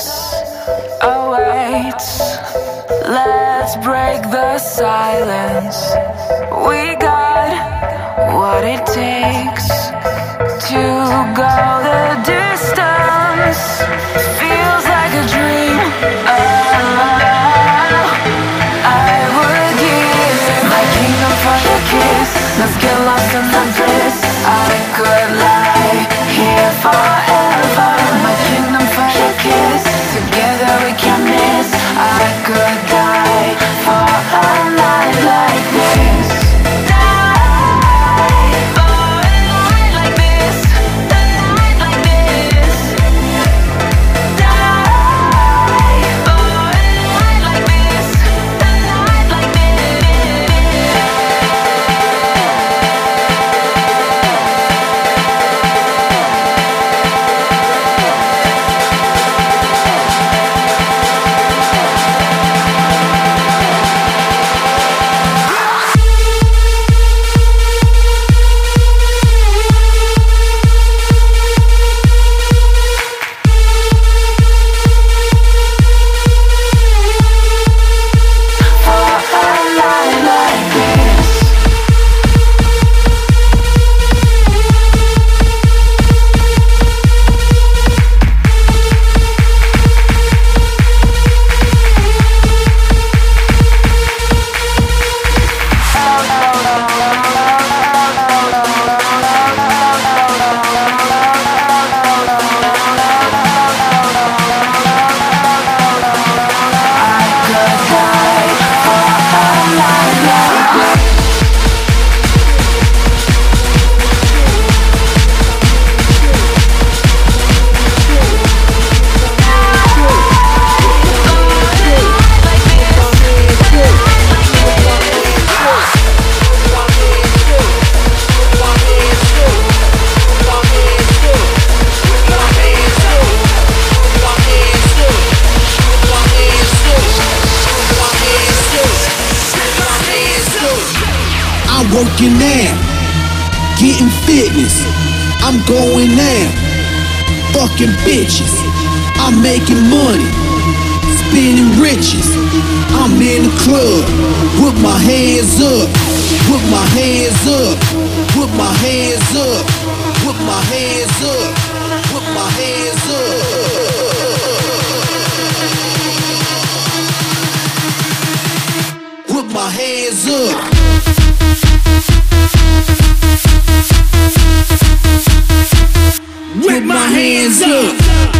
us awaits. Let's break the silence. We got what it takes. fucking bitches. I'm making money, spinning riches. I'm in the club with my hands up, with my hands up, with my hands up, with my hands up, with my hands up. With my hands up. my hands up.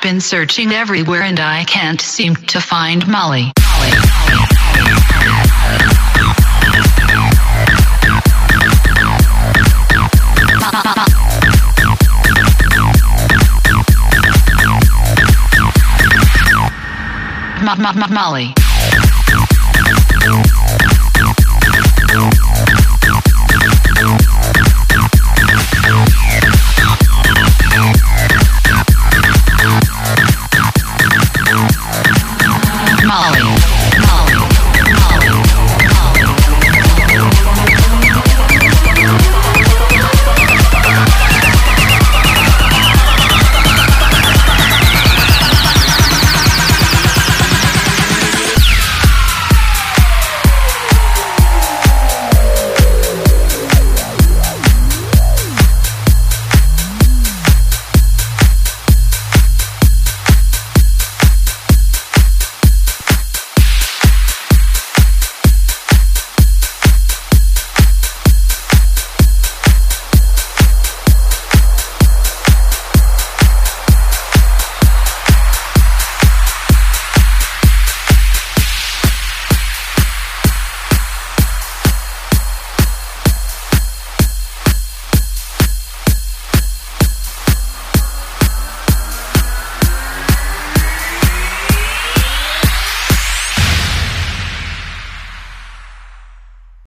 I've been searching everywhere and I can't seem to find Molly. Molly.